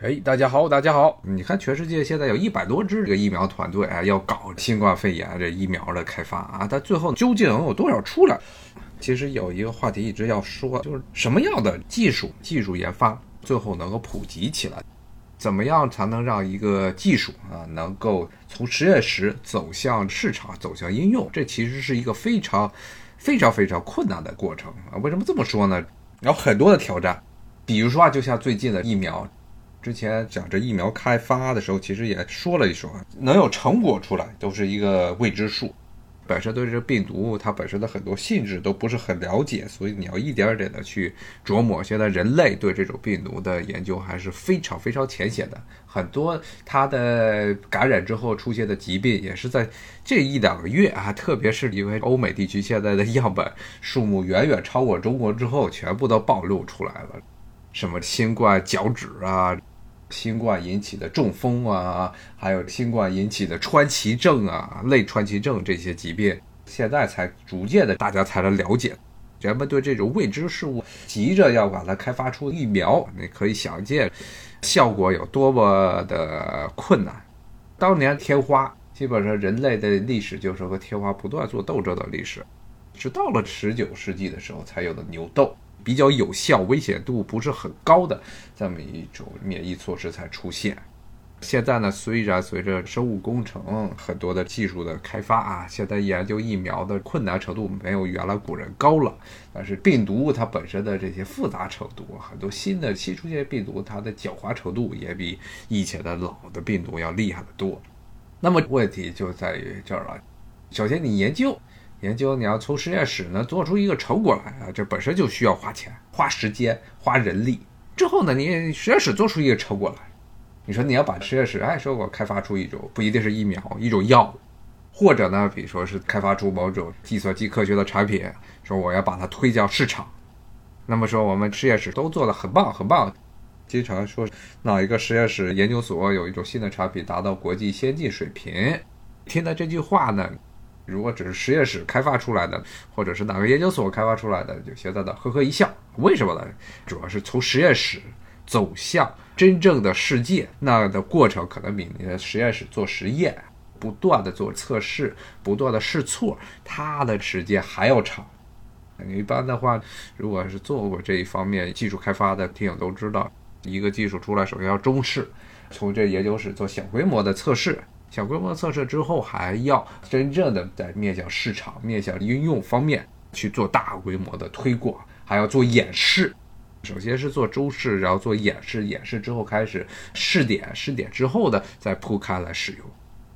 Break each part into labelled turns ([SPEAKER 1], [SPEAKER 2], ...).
[SPEAKER 1] 哎，大家好，大家好！你看，全世界现在有一百多支这个疫苗团队啊，要搞新冠肺炎这疫苗的开发啊，但最后究竟能有多少出来？其实有一个话题一直要说，就是什么样的技术、技术研发最后能够普及起来？怎么样才能让一个技术啊能够从实验室走向市场、走向应用？这其实是一个非常、非常、非常困难的过程啊！为什么这么说呢？有很多的挑战，比如说啊，就像最近的疫苗。之前讲这疫苗开发的时候，其实也说了一说，能有成果出来都是一个未知数。本身对这病毒它本身的很多性质都不是很了解，所以你要一点点的去琢磨。现在人类对这种病毒的研究还是非常非常浅显的，很多它的感染之后出现的疾病也是在这一两个月啊，特别是因为欧美地区现在的样本数目远远超过中国之后，全部都暴露出来了，什么新冠脚趾啊。新冠引起的中风啊，还有新冠引起的川崎症啊、类川崎症这些疾病，现在才逐渐的大家才能了解。人们对这种未知事物急着要把它开发出疫苗，你可以想见效果有多么的困难。当年天花，基本上人类的历史就是和天花不断做斗争的历史，是到了十九世纪的时候才有的牛痘。比较有效、危险度不是很高的这么一种免疫措施才出现。现在呢，虽然随着生物工程很多的技术的开发啊，现在研究疫苗的困难程度没有原来古人高了，但是病毒它本身的这些复杂程度，很多新的新出现病毒，它的狡猾程度也比以前的老的病毒要厉害得多。那么问题就在于这儿了，首先你研究。研究你要从实验室呢做出一个成果来啊，这本身就需要花钱、花时间、花人力。之后呢，你实验室做出一个成果来，你说你要把实验室哎说我开发出一种不一定是疫苗，一种药，或者呢，比如说是开发出某种计算机科学的产品，说我要把它推向市场。那么说我们实验室都做得很棒很棒，经常说哪一个实验室研究所有一种新的产品达到国际先进水平，听到这句话呢。如果只是实验室开发出来的，或者是哪个研究所开发出来的，就现在的呵呵一笑。为什么呢？主要是从实验室走向真正的世界，那的过程可能比你的实验室做实验、不断的做测试、不断的试错，它的时间还要长。一般的话，如果是做过这一方面技术开发的听友都知道，一个技术出来首先要中试，从这研究室做小规模的测试。小规模测试之后，还要真正的在面向市场、面向应用方面去做大规模的推广，还要做演示。首先是做周试，然后做演示，演示之后开始试点，试点之后的再铺开来使用。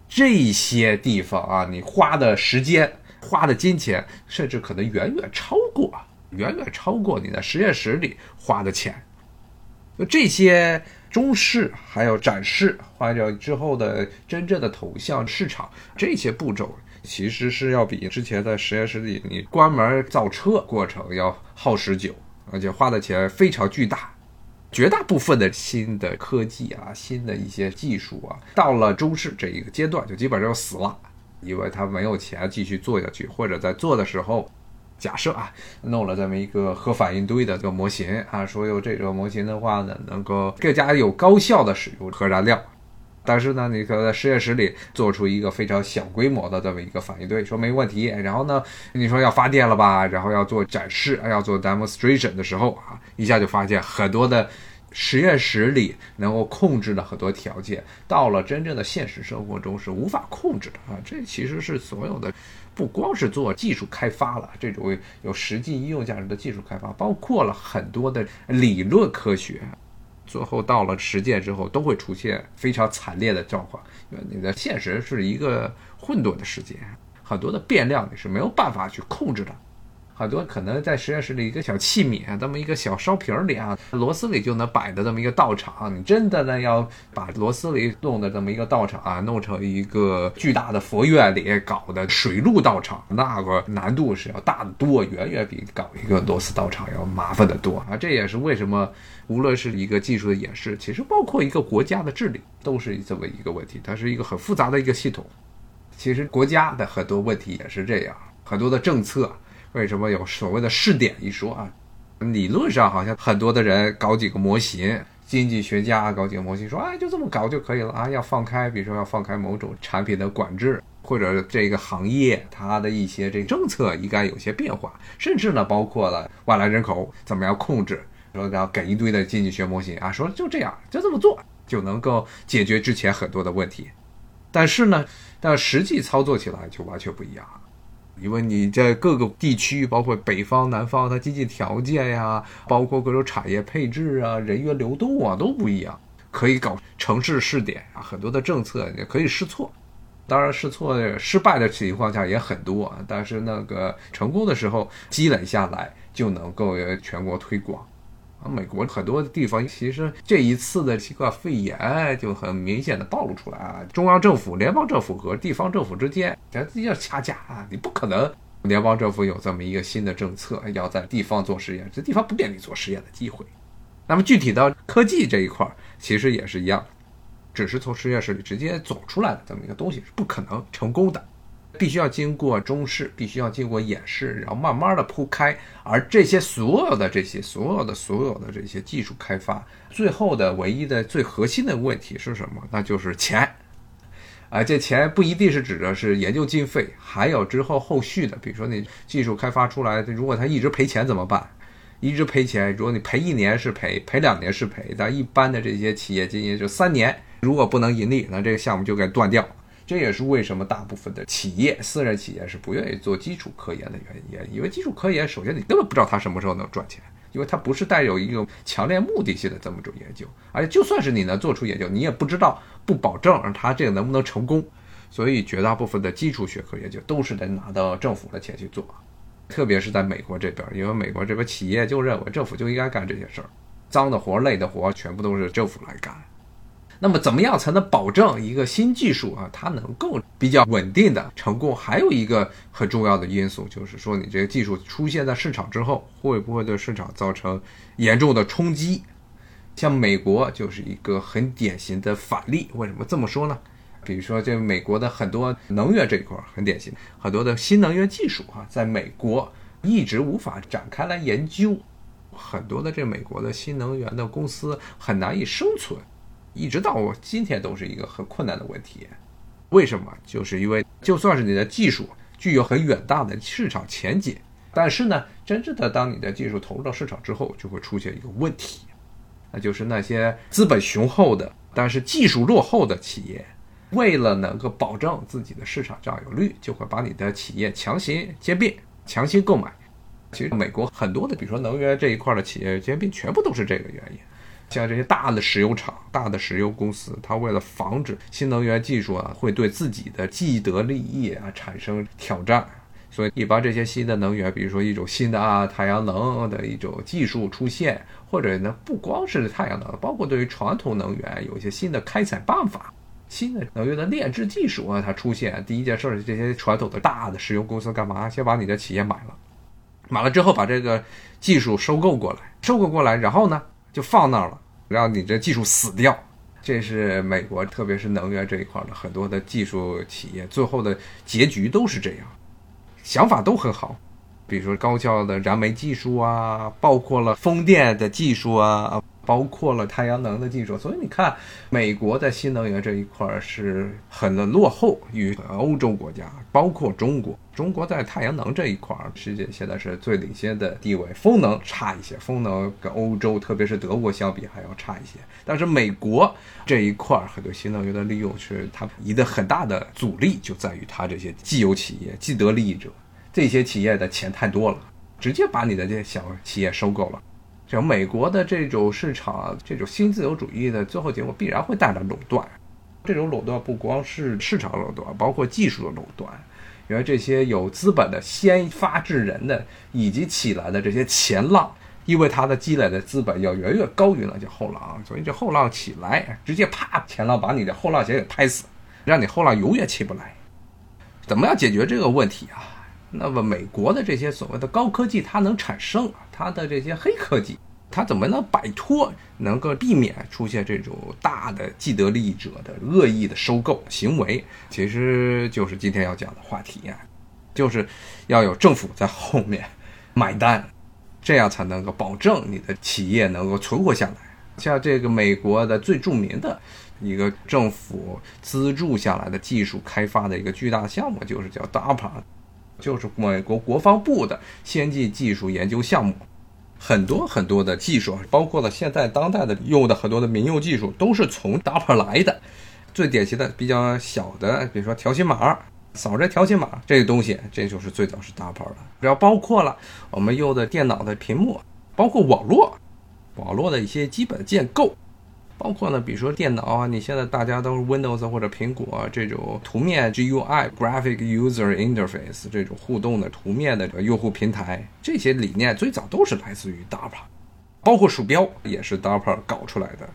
[SPEAKER 1] 这些地方啊，你花的时间、花的金钱，甚至可能远远超过，远远超过你在实验室里花的钱。就这些。中试还有展示，或者之后的真正的投向市场，这些步骤其实是要比之前在实验室里你关门造车过程要耗时久，而且花的钱非常巨大。绝大部分的新的科技啊，新的一些技术啊，到了中试这一个阶段就基本上死了，因为他没有钱继续做下去，或者在做的时候。假设啊，弄了这么一个核反应堆的这个模型啊，说有这个模型的话呢，能够更加有高效的使用核燃料。但是呢，你可在实验室里做出一个非常小规模的这么一个反应堆，说没问题。然后呢，你说要发电了吧？然后要做展示，要做 demonstration 的时候啊，一下就发现很多的实验室里能够控制的很多条件，到了真正的现实生活中是无法控制的啊。这其实是所有的。不光是做技术开发了，这种有实际应用价值的技术开发，包括了很多的理论科学，最后到了实践之后，都会出现非常惨烈的状况。因为你的现实是一个混沌的世界，很多的变量你是没有办法去控制的。很多可能在实验室里一个小器皿，这么一个小烧瓶里啊，螺丝里就能摆的这么一个道场，你真的呢要把螺丝里弄的这么一个道场啊，弄成一个巨大的佛院里搞的水陆道场，那个难度是要大得多，远远比搞一个螺丝道场要麻烦得多啊！这也是为什么，无论是一个技术的演示，其实包括一个国家的治理，都是这么一个问题，它是一个很复杂的一个系统。其实国家的很多问题也是这样，很多的政策。为什么有所谓的试点一说啊？理论上好像很多的人搞几个模型，经济学家搞几个模型说，哎，就这么搞就可以了啊，要放开，比如说要放开某种产品的管制，或者这个行业它的一些这政策应该有些变化，甚至呢，包括了外来人口怎么样控制，说要给一堆的经济学模型啊，说就这样，就这么做就能够解决之前很多的问题，但是呢，但实际操作起来就完全不一样。因为你在各个地区，包括北方、南方，它经济条件呀，包括各种产业配置啊、人员流动啊，都不一样。可以搞城市试点啊，很多的政策也可以试错。当然，试错失败的情况下也很多，但是那个成功的时候积累下来，就能够全国推广。美国很多地方其实这一次的新冠肺炎就很明显的暴露出来啊，中央政府、联邦政府和地方政府之间，这要掐架啊，你不可能联邦政府有这么一个新的政策要在地方做实验，这地方不给你做实验的机会。那么具体到科技这一块，其实也是一样，只是从实验室里直接走出来的这么一个东西是不可能成功的。必须要经过中试，必须要经过演示，然后慢慢的铺开。而这些所有的这些所有的所有的这些技术开发，最后的唯一的最核心的问题是什么？那就是钱。啊，这钱不一定是指的是研究经费，还有之后后续的，比如说你技术开发出来，如果它一直赔钱怎么办？一直赔钱，如果你赔一年是赔，赔两年是赔，但一般的这些企业经营就三年，如果不能盈利，那这个项目就该断掉。这也是为什么大部分的企业，私人企业是不愿意做基础科研的原因。因为基础科研，首先你根本不知道它什么时候能赚钱，因为它不是带有一个强烈目的性的这么种研究。而且就算是你能做出研究，你也不知道，不保证它这个能不能成功。所以绝大部分的基础学科研究都是得拿到政府的钱去做，特别是在美国这边，因为美国这边企业就认为政府就应该干这些事儿，脏的活、累的活全部都是政府来干。那么怎么样才能保证一个新技术啊，它能够比较稳定的成功？还有一个很重要的因素，就是说你这个技术出现在市场之后，会不会对市场造成严重的冲击？像美国就是一个很典型的反例。为什么这么说呢？比如说，这美国的很多能源这一块很典型，很多的新能源技术啊，在美国一直无法展开来研究，很多的这美国的新能源的公司很难以生存。一直到今天都是一个很困难的问题，为什么？就是因为就算是你的技术具有很远大的市场前景，但是呢，真正的当你的技术投入到市场之后，就会出现一个问题，那就是那些资本雄厚的但是技术落后的企业，为了能够保证自己的市场占有率，就会把你的企业强行兼并、强行购买。其实美国很多的，比如说能源这一块的企业兼并，全部都是这个原因。像这些大的石油厂、大的石油公司，它为了防止新能源技术啊会对自己的既得利益啊产生挑战，所以一般这些新的能源，比如说一种新的啊太阳能的一种技术出现，或者呢不光是太阳能，包括对于传统能源有一些新的开采办法、新的能源的炼制技术啊，它出现，第一件事儿，这些传统的大的石油公司干嘛？先把你的企业买了，买了之后把这个技术收购过来，收购过来，然后呢就放那儿了。让你这技术死掉，这是美国，特别是能源这一块的很多的技术企业，最后的结局都是这样，想法都很好，比如说高效的燃煤技术啊，包括了风电的技术啊。包括了太阳能的技术，所以你看，美国在新能源这一块是很的落后于欧洲国家，包括中国。中国在太阳能这一块，世界现在是最领先的地位。风能差一些，风能跟欧洲，特别是德国相比还要差一些。但是美国这一块很多新能源的利用，是它一个很大的阻力，就在于它这些既有企业、既得利益者，这些企业的钱太多了，直接把你的这些小企业收购了。像美国的这种市场，这种新自由主义的最后结果必然会带来垄断。这种垄断不光是市场垄断，包括技术的垄断。因为这些有资本的先发制人的，以及起来的这些前浪，因为他的积累的资本要远远高于那些后浪，所以这后浪起来，直接啪，前浪把你的后浪先给拍死，让你后浪永远起不来。怎么样解决这个问题啊？那么美国的这些所谓的高科技，它能产生它的这些黑科技，它怎么能摆脱，能够避免出现这种大的既得利益者的恶意的收购行为？其实就是今天要讲的话题啊，就是要有政府在后面买单，这样才能够保证你的企业能够存活下来，像这个美国的最著名的一个政府资助下来的技术开发的一个巨大项目，就是叫 DARPA，就是美国国防部的先进技术研究项目。很多很多的技术，包括了现在当代的用的很多的民用技术，都是从 DARPA 来的。最典型的、比较小的，比如说条形码，扫这条形码这个东西，这就是最早是 DARPA 的。只要包括了我们用的电脑的屏幕，包括网络，网络的一些基本建构。包括呢，比如说电脑啊，你现在大家都是 Windows 或者苹果这种图面 GUI（Graphic User Interface） 这种互动的图面的用户平台，这些理念最早都是来自于 DARPA，包括鼠标也是 DARPA 搞出来的。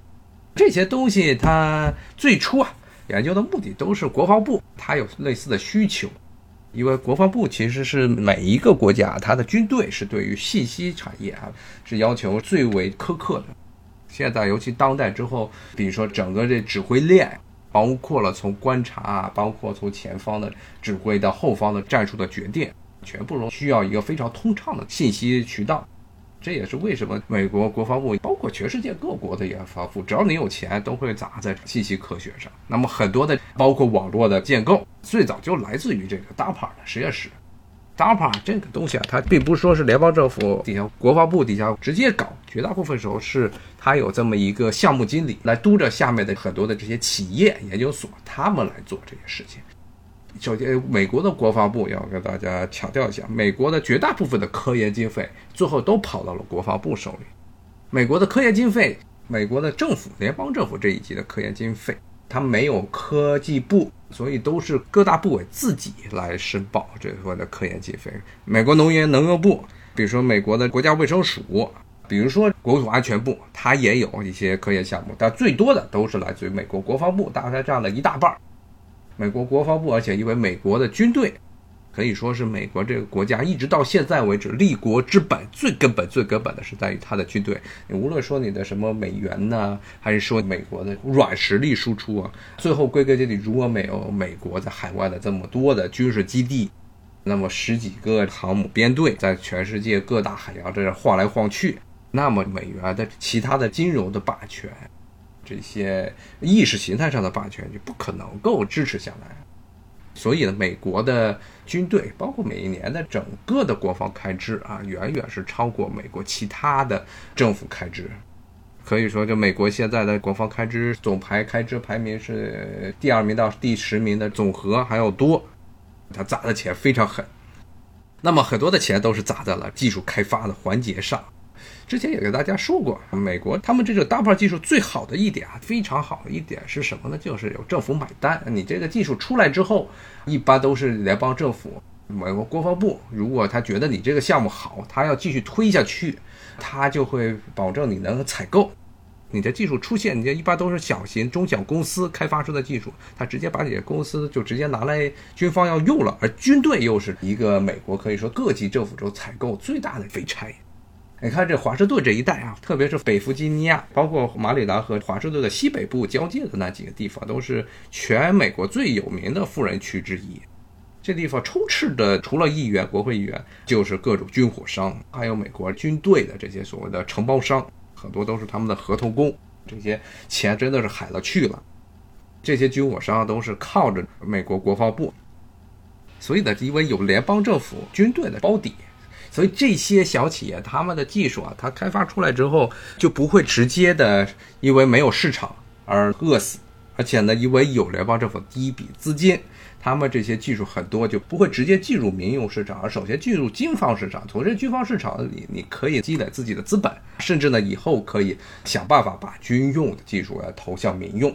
[SPEAKER 1] 这些东西它最初啊，研究的目的都是国防部它有类似的需求，因为国防部其实是每一个国家它的军队是对于信息产业啊是要求最为苛刻的。现在，尤其当代之后，比如说整个这指挥链，包括了从观察，包括从前方的指挥到后方的战术的决定，全部都需要一个非常通畅的信息渠道。这也是为什么美国国防部，包括全世界各国的研发部，只要你有钱，都会砸在信息科学上。那么很多的，包括网络的建构，最早就来自于这个大牌的实验室。DARPA 这个东西啊，它并不是说是联邦政府底下国防部底下直接搞，绝大部分时候是它有这么一个项目经理来督着下面的很多的这些企业研究所，他们来做这些事情。首先，美国的国防部要跟大家强调一下，美国的绝大部分的科研经费最后都跑到了国防部手里。美国的科研经费，美国的政府、联邦政府这一级的科研经费。它没有科技部，所以都是各大部委自己来申报这块的科研经费。美国农业能源部，比如说美国的国家卫生署，比如说国土安全部，它也有一些科研项目，但最多的都是来自于美国国防部，大概占了一大半。美国国防部，而且因为美国的军队。可以说是美国这个国家一直到现在为止立国之本，最根本、最根本的是在于它的军队。你无论说你的什么美元呢，还是说美国的软实力输出啊，最后归根结底，如果没有美国在海外的这么多的军事基地，那么十几个航母编队在全世界各大海洋这样晃来晃去，那么美元的其他的金融的霸权，这些意识形态上的霸权就不可能够支持下来。所以呢，美国的军队包括每一年的整个的国防开支啊，远远是超过美国其他的政府开支。可以说，就美国现在的国防开支总排开支排名是第二名到第十名的总和还要多，他砸的钱非常狠。那么很多的钱都是砸在了技术开发的环节上。之前也给大家说过，美国他们这个 DARPA 技术最好的一点啊，非常好的一点是什么呢？就是有政府买单。你这个技术出来之后，一般都是联邦政府、美国国防部，如果他觉得你这个项目好，他要继续推下去，他就会保证你能采购。你的技术出现，你这一般都是小型、中小公司开发出的技术，他直接把你的公司就直接拿来军方要用了，而军队又是一个美国可以说各级政府中采购最大的废柴。你看这华盛顿这一带啊，特别是北弗吉尼亚，包括马里兰和华盛顿的西北部交界的那几个地方，都是全美国最有名的富人区之一。这地方充斥着除了议员、国会议员，就是各种军火商，还有美国军队的这些所谓的承包商，很多都是他们的合同工。这些钱真的是海了去了。这些军火商都是靠着美国国防部，所以呢，因为有联邦政府军队的包底。所以这些小企业，他们的技术啊，它开发出来之后，就不会直接的因为没有市场而饿死，而且呢，因为有联邦政府第一笔资金，他们这些技术很多就不会直接进入民用市场，而首先进入军方市场。从这军方市场里，你可以积累自己的资本，甚至呢，以后可以想办法把军用的技术来投向民用。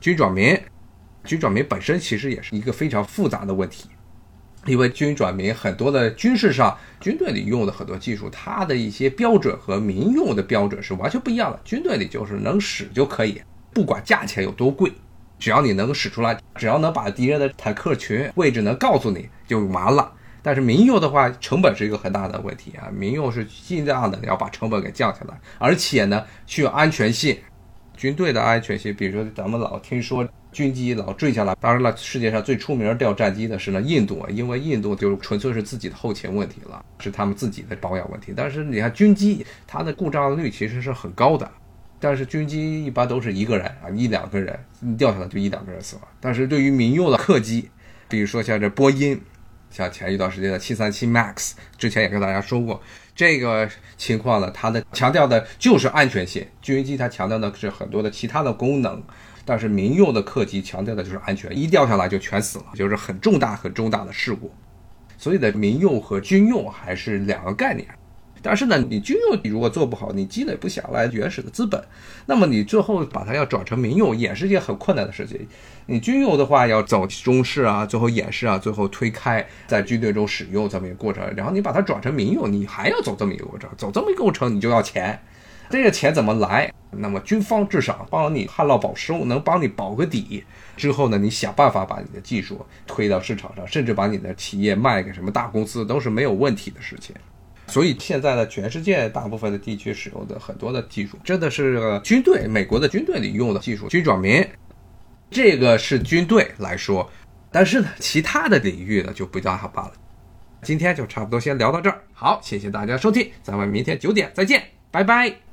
[SPEAKER 1] 军转民，军转民本身其实也是一个非常复杂的问题。因为军转民很多的军事上，军队里用的很多技术，它的一些标准和民用的标准是完全不一样的。军队里就是能使就可以，不管价钱有多贵，只要你能使出来，只要能把敌人的坦克群位置能告诉你就完了。但是民用的话，成本是一个很大的问题啊。民用是尽量的要把成本给降下来，而且呢，需要安全性。军队的安全性，比如说咱们老听说军机老坠下来。当然了，世界上最出名掉战机的是呢印度，因为印度就纯粹是自己的后勤问题了，是他们自己的保养问题。但是你看军机，它的故障率其实是很高的。但是军机一般都是一个人啊，一两个人掉下来就一两个人死亡。但是对于民用的客机，比如说像这波音，像前一段时间的七三七 MAX，之前也跟大家说过这个情况呢，它的强调的就是安全性。军机它强调的是很多的其他的功能，但是民用的客机强调的就是安全，一掉下来就全死了，就是很重大很重大的事故。所以的民用和军用还是两个概念。但是呢，你军用你如果做不好，你积累不下来原始的资本，那么你最后把它要转成民用，也是一件很困难的事情。你军用的话要走中试啊，最后演示啊，最后推开在军队中使用这么一个过程，然后你把它转成民用，你还要走这么一个过程，走这么一个过程你就要钱，这个钱怎么来？那么军方至少帮你旱涝保收，能帮你保个底。之后呢，你想办法把你的技术推到市场上，甚至把你的企业卖给什么大公司都是没有问题的事情。所以现在呢，全世界大部分的地区使用的很多的技术，真的是军队美国的军队里用的技术，军转民，这个是军队来说。但是呢，其他的领域呢就不叫好办了。今天就差不多先聊到这儿，好，谢谢大家收听，咱们明天九点再见，拜拜。